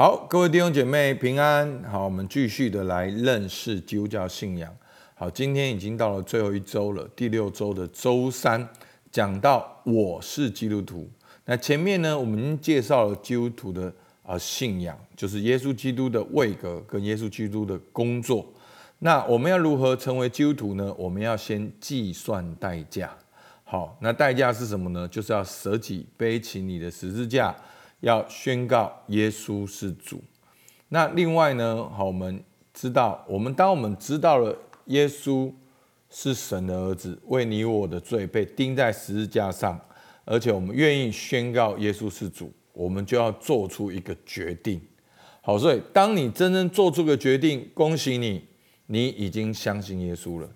好，各位弟兄姐妹平安。好，我们继续的来认识基督教信仰。好，今天已经到了最后一周了，第六周的周三，讲到我是基督徒。那前面呢，我们已经介绍了基督徒的啊信仰，就是耶稣基督的位格跟耶稣基督的工作。那我们要如何成为基督徒呢？我们要先计算代价。好，那代价是什么呢？就是要舍己背起你的十字架。要宣告耶稣是主。那另外呢，好，我们知道，我们当我们知道了耶稣是神的儿子，为你我的罪被钉在十字架上，而且我们愿意宣告耶稣是主，我们就要做出一个决定。好，所以当你真正做出个决定，恭喜你，你已经相信耶稣了。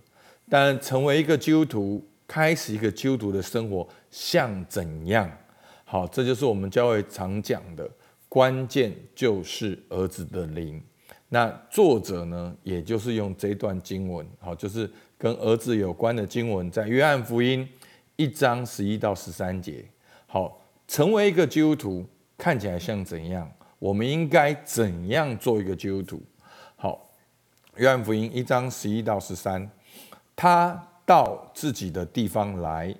但成为一个基督徒，开始一个基督徒的生活，像怎样？好，这就是我们教会常讲的关键，就是儿子的灵。那作者呢，也就是用这段经文，好，就是跟儿子有关的经文，在约翰福音一章十一到十三节。好，成为一个基督徒看起来像怎样？我们应该怎样做一个基督徒？好，约翰福音一章十一到十三，他到自己的地方来。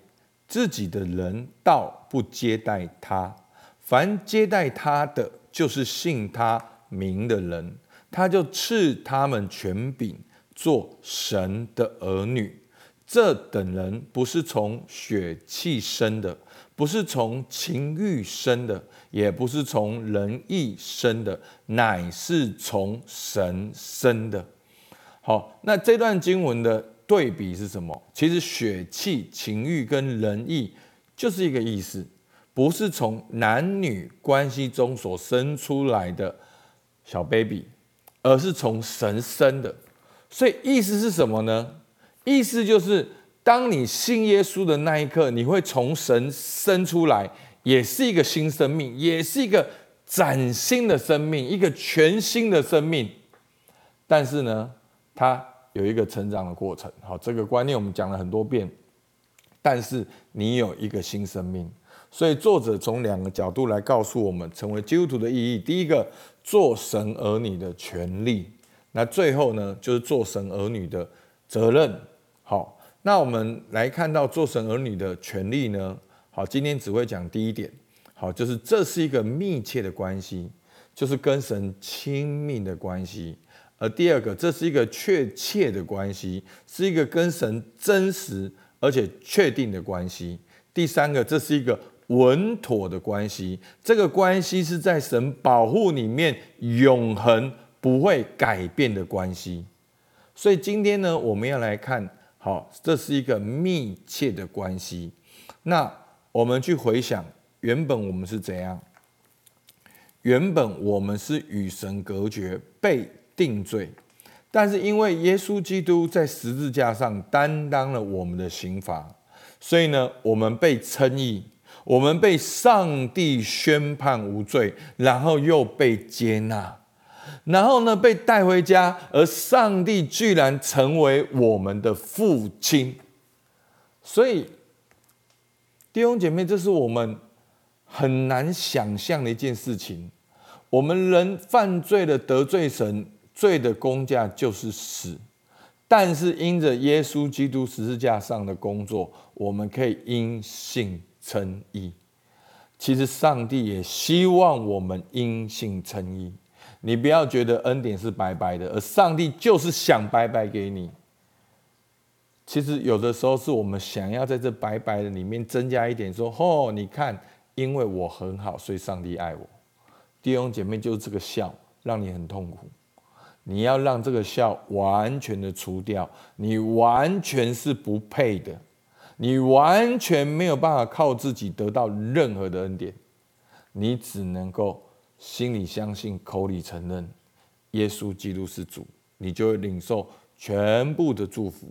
自己的人倒不接待他，凡接待他的，就是信他名的人，他就赐他们权柄，做神的儿女。这等人不是从血气生的，不是从情欲生的，也不是从人意生的，乃是从神生的。好，那这段经文的。对比是什么？其实血气、情欲跟仁义就是一个意思，不是从男女关系中所生出来的小 baby，而是从神生的。所以意思是什么呢？意思就是，当你信耶稣的那一刻，你会从神生出来，也是一个新生命，也是一个崭新的生命，一个全新的生命。但是呢，他。有一个成长的过程，好，这个观念我们讲了很多遍。但是你有一个新生命，所以作者从两个角度来告诉我们成为基督徒的意义。第一个，做神儿女的权利；那最后呢，就是做神儿女的责任。好，那我们来看到做神儿女的权利呢？好，今天只会讲第一点。好，就是这是一个密切的关系，就是跟神亲密的关系。而第二个，这是一个确切的关系，是一个跟神真实而且确定的关系。第三个，这是一个稳妥的关系，这个关系是在神保护里面永恒不会改变的关系。所以今天呢，我们要来看，好，这是一个密切的关系。那我们去回想，原本我们是怎样？原本我们是与神隔绝，被。定罪，但是因为耶稣基督在十字架上担当了我们的刑罚，所以呢，我们被称义，我们被上帝宣判无罪，然后又被接纳，然后呢，被带回家，而上帝居然成为我们的父亲。所以弟兄姐妹，这是我们很难想象的一件事情。我们人犯罪了，得罪神。罪的工价就是死，但是因着耶稣基督十字架上的工作，我们可以因信称义。其实上帝也希望我们因信称义。你不要觉得恩典是白白的，而上帝就是想白白给你。其实有的时候是我们想要在这白白的里面增加一点，说：“哦，你看，因为我很好，所以上帝爱我。”弟兄姐妹，就是这个笑让你很痛苦。你要让这个笑完全的除掉，你完全是不配的，你完全没有办法靠自己得到任何的恩典，你只能够心里相信，口里承认耶稣基督是主，你就会领受全部的祝福。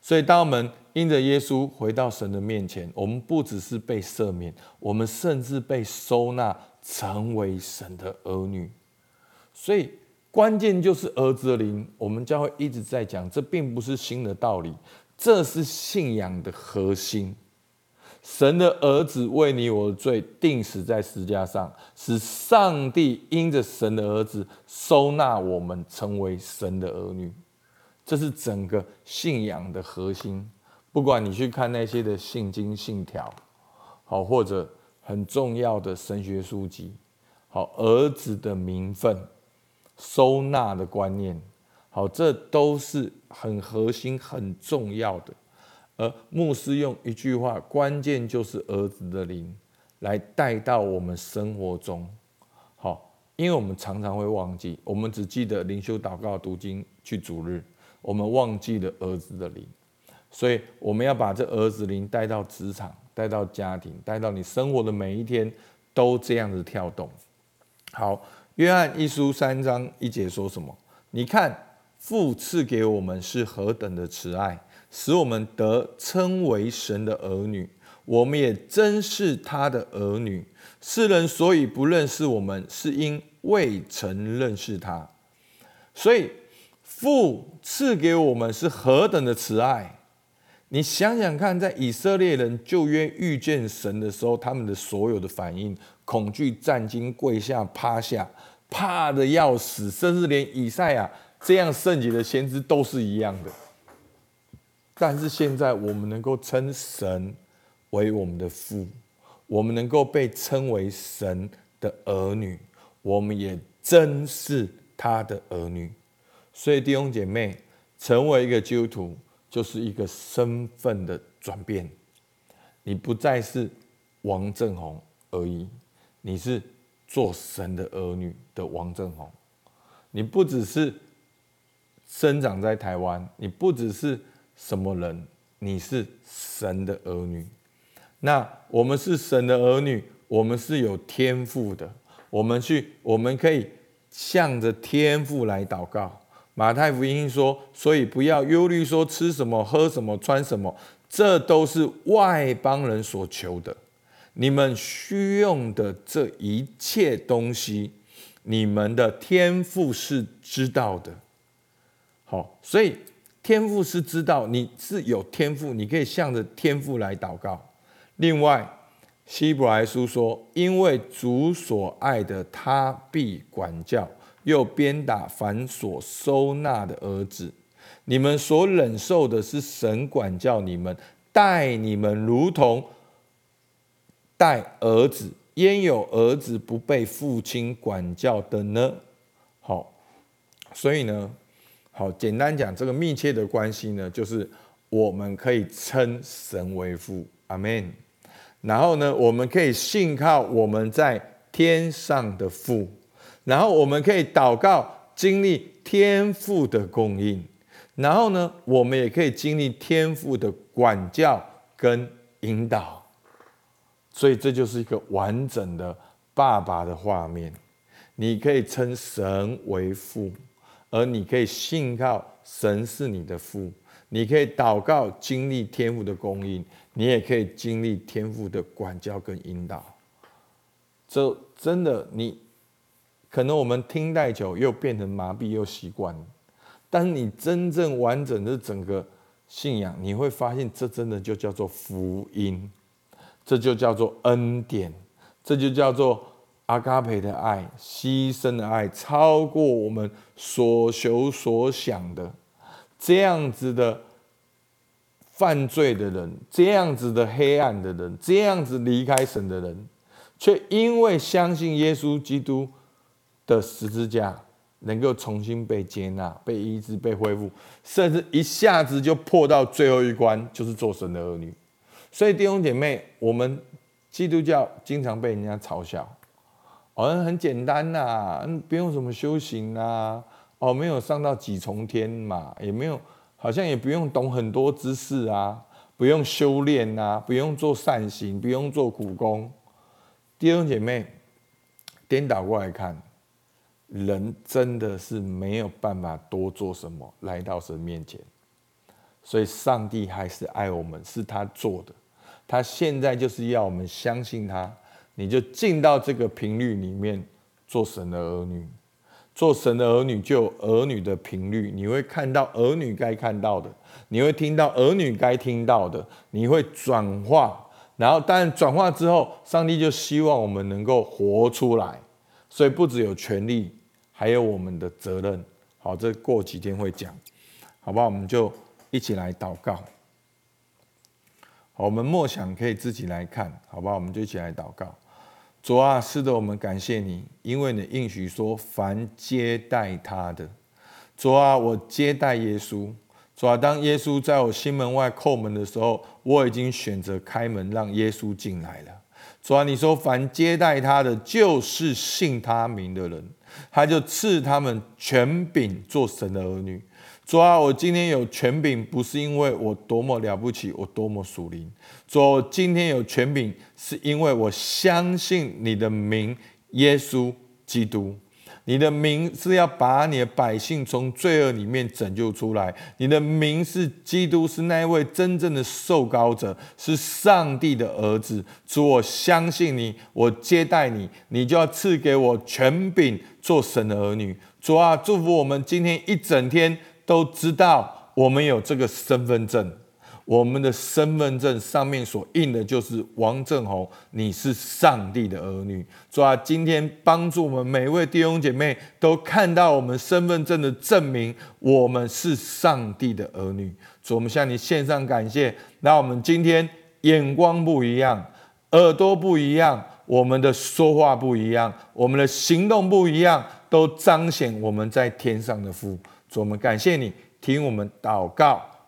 所以，当我们因着耶稣回到神的面前，我们不只是被赦免，我们甚至被收纳成为神的儿女。所以。关键就是儿子的灵，我们教会一直在讲，这并不是新的道理，这是信仰的核心。神的儿子为你我的罪定死在十架上，使上帝因着神的儿子收纳我们成为神的儿女。这是整个信仰的核心。不管你去看那些的信经信条，好，或者很重要的神学书籍，好，儿子的名分、收纳的观念，好，这都是很核心、很重要的。而牧师用一句话，关键就是儿子的灵来带到我们生活中。好，因为我们常常会忘记，我们只记得灵修、祷告、读经、去主日，我们忘记了儿子的灵。所以我们要把这儿子灵带到职场，带到家庭，带到你生活的每一天，都这样子跳动。好，约翰一书三章一节说什么？你看，父赐给我们是何等的慈爱。使我们得称为神的儿女，我们也真是他的儿女。世人所以不认识我们，是因未曾认识他。所以父赐给我们是何等的慈爱！你想想看，在以色列人旧约遇见神的时候，他们的所有的反应：恐惧、战惊、跪下、趴下，怕得要死，甚至连以赛亚这样圣洁的先知都是一样的。但是现在我们能够称神为我们的父，我们能够被称为神的儿女，我们也真是他的儿女。所以弟兄姐妹，成为一个基督徒就是一个身份的转变，你不再是王正宏而已，你是做神的儿女的王正宏。你不只是生长在台湾，你不只是。什么人？你是神的儿女。那我们是神的儿女，我们是有天赋的。我们去，我们可以向着天赋来祷告。马太福音说：“所以不要忧虑，说吃什么、喝什么、穿什么，这都是外邦人所求的。你们需用的这一切东西，你们的天赋是知道的。”好，所以。天赋是知道你是有天赋，你可以向着天赋来祷告。另外，希伯来书说：“因为主所爱的，他必管教，又鞭打凡所收纳的儿子。你们所忍受的是神管教你们，待你们如同待儿子。焉有儿子不被父亲管教的呢？”好，所以呢。好，简单讲，这个密切的关系呢，就是我们可以称神为父，阿门。然后呢，我们可以信靠我们在天上的父，然后我们可以祷告，经历天赋的供应，然后呢，我们也可以经历天赋的管教跟引导。所以这就是一个完整的爸爸的画面，你可以称神为父。而你可以信靠神是你的父，你可以祷告经历天赋的供应，你也可以经历天赋的管教跟引导。这真的，你可能我们听太久又变成麻痹又习惯，但是你真正完整的整个信仰，你会发现这真的就叫做福音，这就叫做恩典，这就叫做。阿嘎培的爱，牺牲的爱，超过我们所求所想的。这样子的犯罪的人，这样子的黑暗的人，这样子离开神的人，却因为相信耶稣基督的十字架，能够重新被接纳、被医治、被恢复，甚至一下子就破到最后一关，就是做神的儿女。所以弟兄姐妹，我们基督教经常被人家嘲笑。好像很简单呐、啊，不用什么修行啊，哦，没有上到几重天嘛，也没有，好像也不用懂很多知识啊，不用修炼啊，不用做善行，不用做苦功。弟兄姐妹，颠倒过来看，人真的是没有办法多做什么来到神面前，所以上帝还是爱我们，是他做的，他现在就是要我们相信他。你就进到这个频率里面，做神的儿女，做神的儿女就有儿女的频率，你会看到儿女该看到的，你会听到儿女该听到的，你会转化，然后但转化之后，上帝就希望我们能够活出来，所以不只有权利，还有我们的责任。好，这过几天会讲，好不好？我们就一起来祷告。好，我们默想可以自己来看，好不好？我们就一起来祷告。主啊，是的，我们感谢你，因为你应许说，凡接待他的，主啊，我接待耶稣。主啊，当耶稣在我心门外叩门的时候，我已经选择开门让耶稣进来了。主啊，你说凡接待他的，就是信他名的人，他就赐他们权柄做神的儿女。主啊，我今天有权柄，不是因为我多么了不起，我多么属灵。主啊，我今天有权柄，是因为我相信你的名，耶稣基督。你的名是要把你的百姓从罪恶里面拯救出来。你的名是基督，是那一位真正的受膏者，是上帝的儿子。主，我相信你，我接待你，你就要赐给我权柄，做神的儿女。主啊，祝福我们今天一整天都知道我们有这个身份证。我们的身份证上面所印的就是王正宏，你是上帝的儿女。主啊，今天帮助我们每一位弟兄姐妹都看到我们身份证的证明，我们是上帝的儿女。主，我们向你献上感谢。那我们今天眼光不一样，耳朵不一样，我们的说话不一样，我们的行动不一样，都彰显我们在天上的父。主，我们感谢你，听我们祷告。